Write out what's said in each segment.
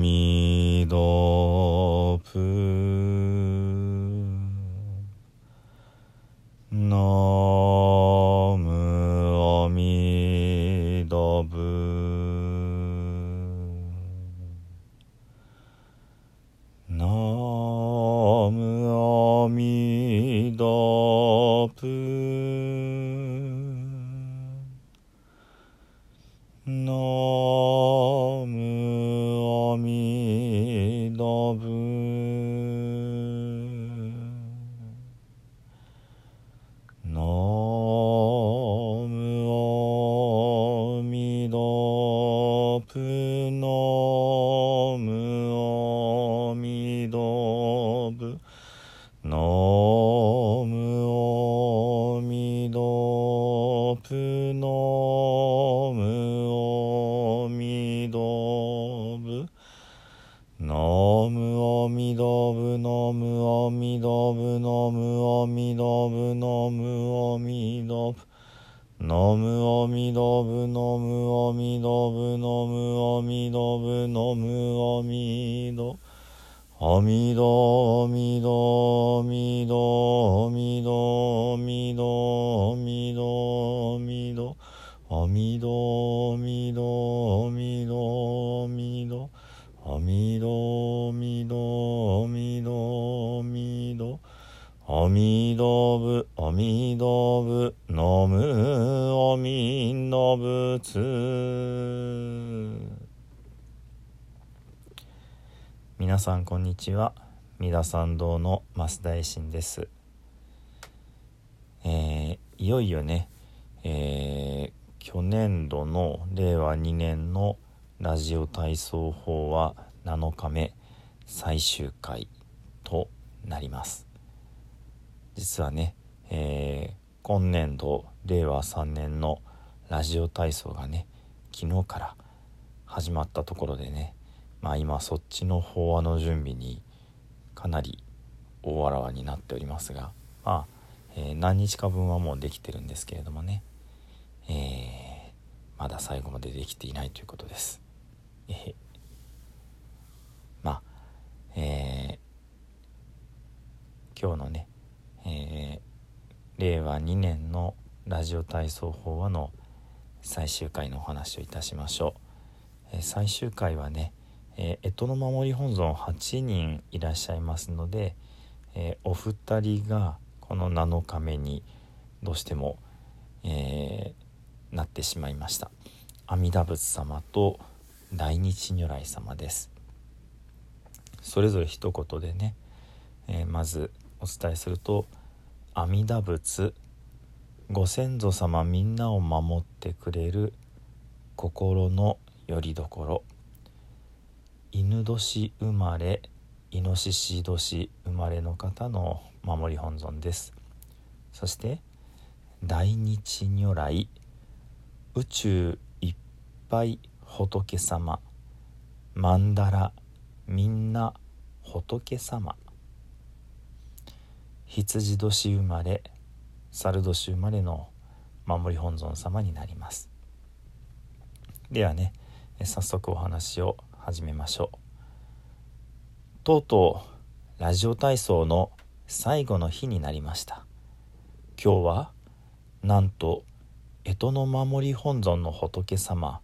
みどぷのむおみどぶのむおみどぷナムアミダブナムアミダブナムアミダアミダアミダアミダアミダアミダアミダアミダアミダアミダアミダアミダアミダアミダアミダアミダアミダブアミダブナムアミダブツ皆さんこんにちは。三田参道の増大臣です。えーいよいよね、えー去年度の令和2年のラジオ体操法は7日目最終回となります。実はね、えー今年度令和3年のラジオ体操がね昨日から始まったところでねまあ今そっちの法話の準備にかなり大わらわになっておりますがまあ、えー何日か分はもうできてるんですけれどもね、えーまだ最後までできていないということです。えへまあえー今日のね、えー令和2年のラジオ体操法話の最終回のお話をいたしましょう、えー最終回はね、えー、干支の守り本尊8人いらっしゃいますので、えーお二人がこの7日目にどうしても、えーなってしまいました。阿弥陀仏様と大日如来様です。それぞれ一言でね、えーまずお伝えすると阿弥陀仏ご先祖様みんなを守ってくれる心の拠り所。犬年生まれイノシシ年生まれの方の守り本尊です。そして大日如来宇宙いっぱい仏様曼荼羅みんな仏様。羊年生まれ猿年生まれの守り本尊様になります。ではね早速お話を始めましょう。とうとうラジオ体操の最後の日になりました。今日はなんと干支の守り本尊の仏様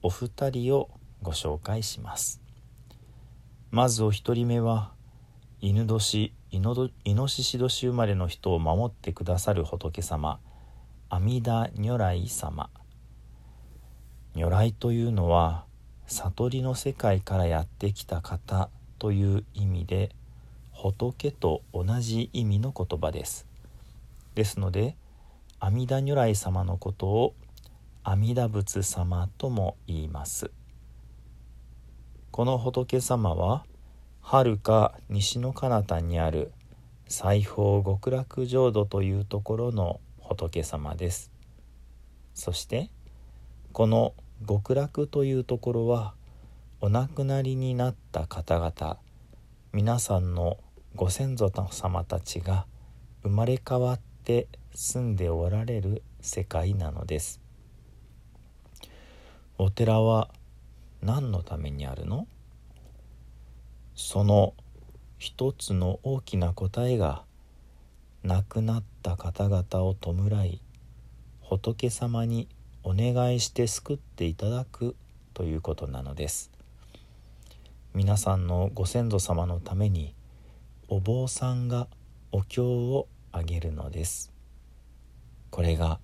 お二人をご紹介します。まずお一人目は犬年イノシシ年生まれの人を守ってくださる仏様阿弥陀如来様。如来というのは悟りの世界からやってきた方という意味で仏と同じ意味の言葉です。ですので阿弥陀如来様のことを阿弥陀仏様とも言います。この仏様は遥か西の彼方にある西方極楽浄土というところの仏様です。そしてこの極楽というところはお亡くなりになった方々皆さんのご先祖様たちが生まれ変わって住んでおられる世界なのです。お寺は何のためにあるの？その一つの大きな答えが亡くなった方々を弔い仏様にお願いして救っていただくということなのです。皆さんのご先祖様のためにお坊さんがお経をあげるのです。これが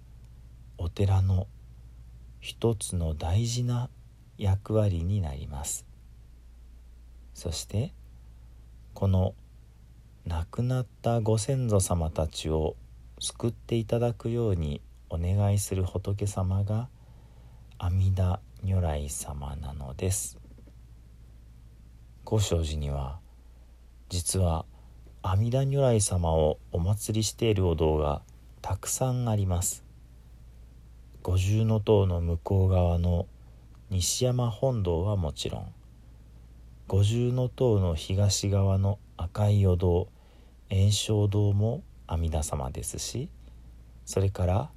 お寺の一つの大事な役割になります。そしてこの亡くなったご先祖様たちを救っていただくようにお願いする仏様が阿弥陀如来様なのです。五正寺には実は阿弥陀如来様をお祭りしているお堂がたくさんあります。五重塔の向こう側の西山本堂はもちろん五重塔の東側の赤いお堂炎症堂も阿弥陀様ですしそれから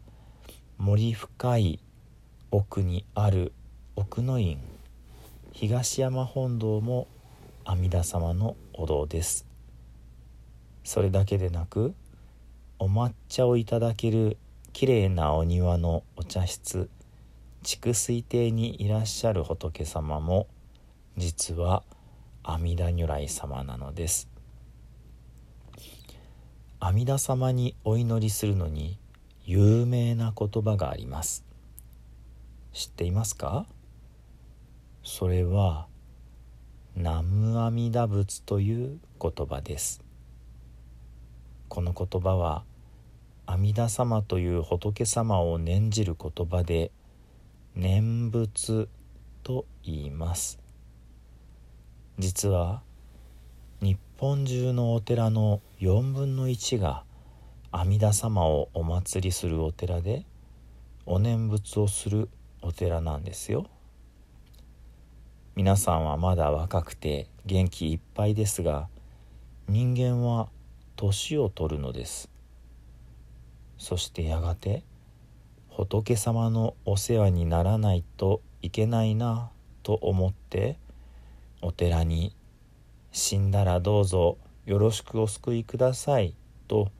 森深い奥にある奥の院東山本堂も阿弥陀様のお堂です。それだけでなくお抹茶をいただけるきれいなお庭のお茶室筑水亭にいらっしゃる仏様も実は阿弥陀如来様なのです。阿弥陀様にお祈りするのに有名な言葉があります。知っていますか？それは南無阿弥陀仏という言葉です。この言葉は阿弥陀様という仏様を念じる言葉で念仏と言います。実は日本中のお寺の4分の1が阿弥陀様をお祭りするお寺でお念仏をするお寺なんですよ。皆さんはまだ若くて元気いっぱいですが人間は年を取るのです。そしてやがて仏様のお世話にならないといけないなと思ってお寺に「死んだらどうぞよろしくお救いください」と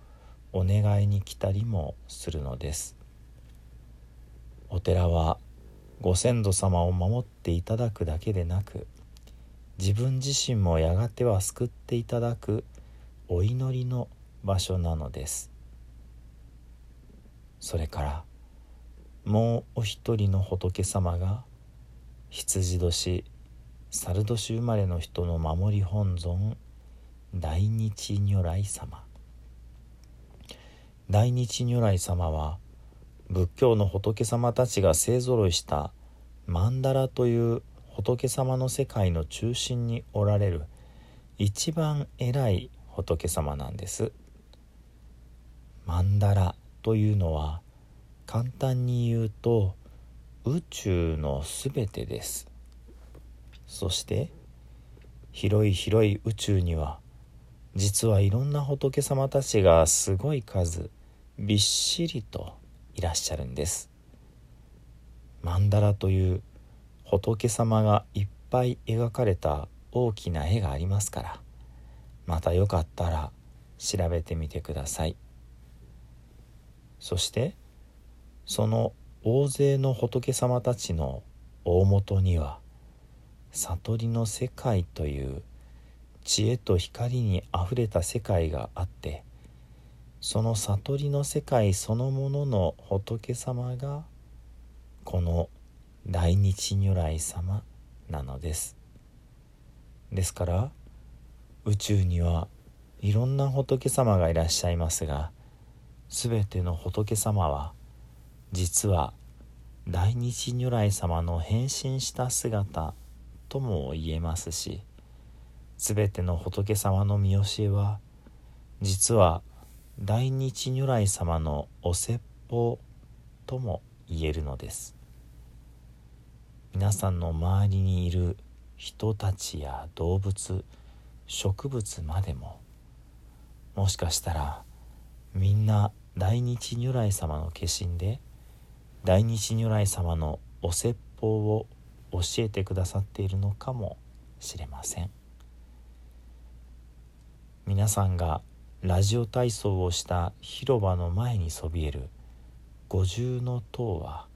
お願いに来たりもするのです。お寺はご先祖様を守っていただくだけでなく自分自身もやがては救っていただくお祈りの場所なのです。それからもうお一人の仏様が羊年猿年生まれの人の守り本尊大日如来様。大日如来様は仏教の仏様たちが勢ぞろいした曼荼羅という仏様の世界の中心におられる一番偉い仏様なんです。曼荼羅というのは簡単に言うと宇宙のすべてです。そして広い広い宇宙には実はいろんな仏様たちがすごい数びっしりといらっしゃるんです。曼荼羅という仏様がいっぱい描かれた大きな絵がありますからまたよかったら調べてみてください。そしてその大勢の仏様たちの大元には悟りの世界という知恵と光にあふれた世界があってその悟りの世界そのものの仏様がこの大日如来様なのです。ですから宇宙にはいろんな仏様がいらっしゃいますが全ての仏様は実は大日如来様の変身した姿とも言えますし全ての仏様の見教えは実は大日如来様のお説法とも言えるのです。皆さんの周りにいる人たちや動物植物までももしかしたらみんな大日如来様の化身で大日如来様のお説法を教えてくださっているのかもしれません。皆さんがラジオ体操をした広場の前にそびえる五重塔は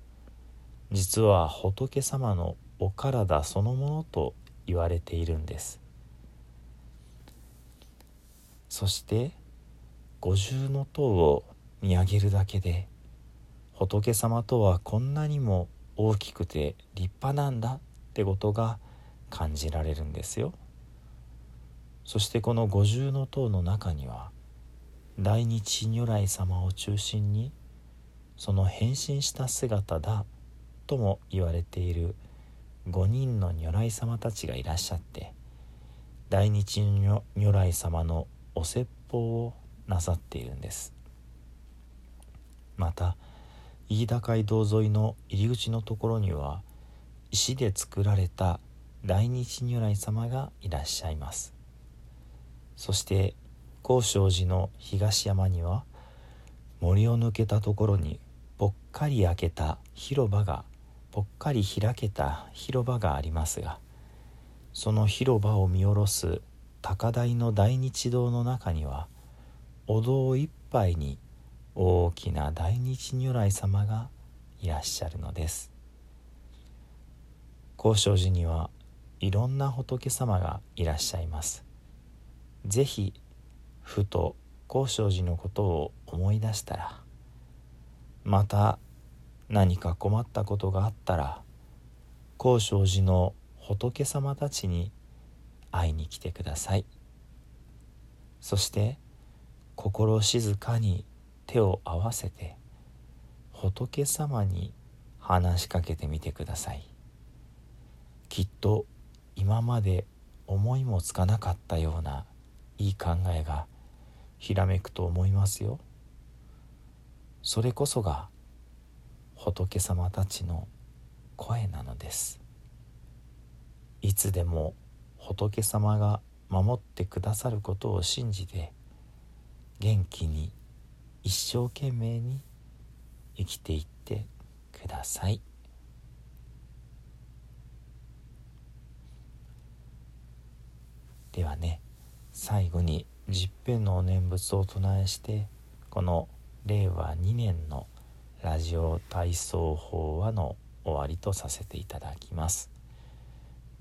実は仏様のお体そのものと言われているんです。そして五重塔を見上げるだけで仏様とはこんなにも大きくて立派なんだってことが感じられるんですよ。そしてこの五重塔の中には大日如来様を中心にその変身した姿だとも言われている5人の如来様たちがいらっしゃって大日如来様のお説法をなさっているんです。また飯田街道沿いの入り口のところには石で作られた大日如来様がいらっしゃいます。そして高尚寺の東山には森を抜けたところにぽっかり開けた広場がぽっかり開けた広場がありますがその広場を見下ろす高台の大日堂の中にはお堂いっぱいに大きな大日如来様がいらっしゃるのです。高尚寺にはいろんな仏様がいらっしゃいます。ぜひふと高尚寺のことを思い出したらまた何か困ったことがあったら高尚寺の仏様たちに会いに来てください。そして心静かに手を合わせて仏様に話しかけてみてください。きっと今まで思いもつかなかったようないい考えがひらめくと思いますよ。それこそが仏様たちの声なのです。いつでも仏様が守ってくださることを信じて元気に一生懸命に生きていってください。ではね最後に十遍のお念仏を唱えしてこの令和2年のラジオ体操法話の終わりとさせていただきます。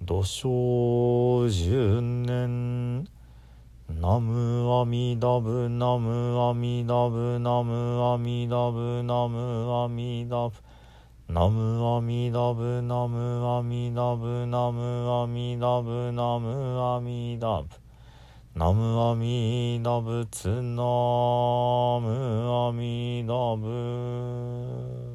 土生みだぶなむあみだぶなむあみだぶなむあみだぶなむあみだぶなむあみだぶなむあみだぶなむあみだぶなむあみだぶつなむあみだぶ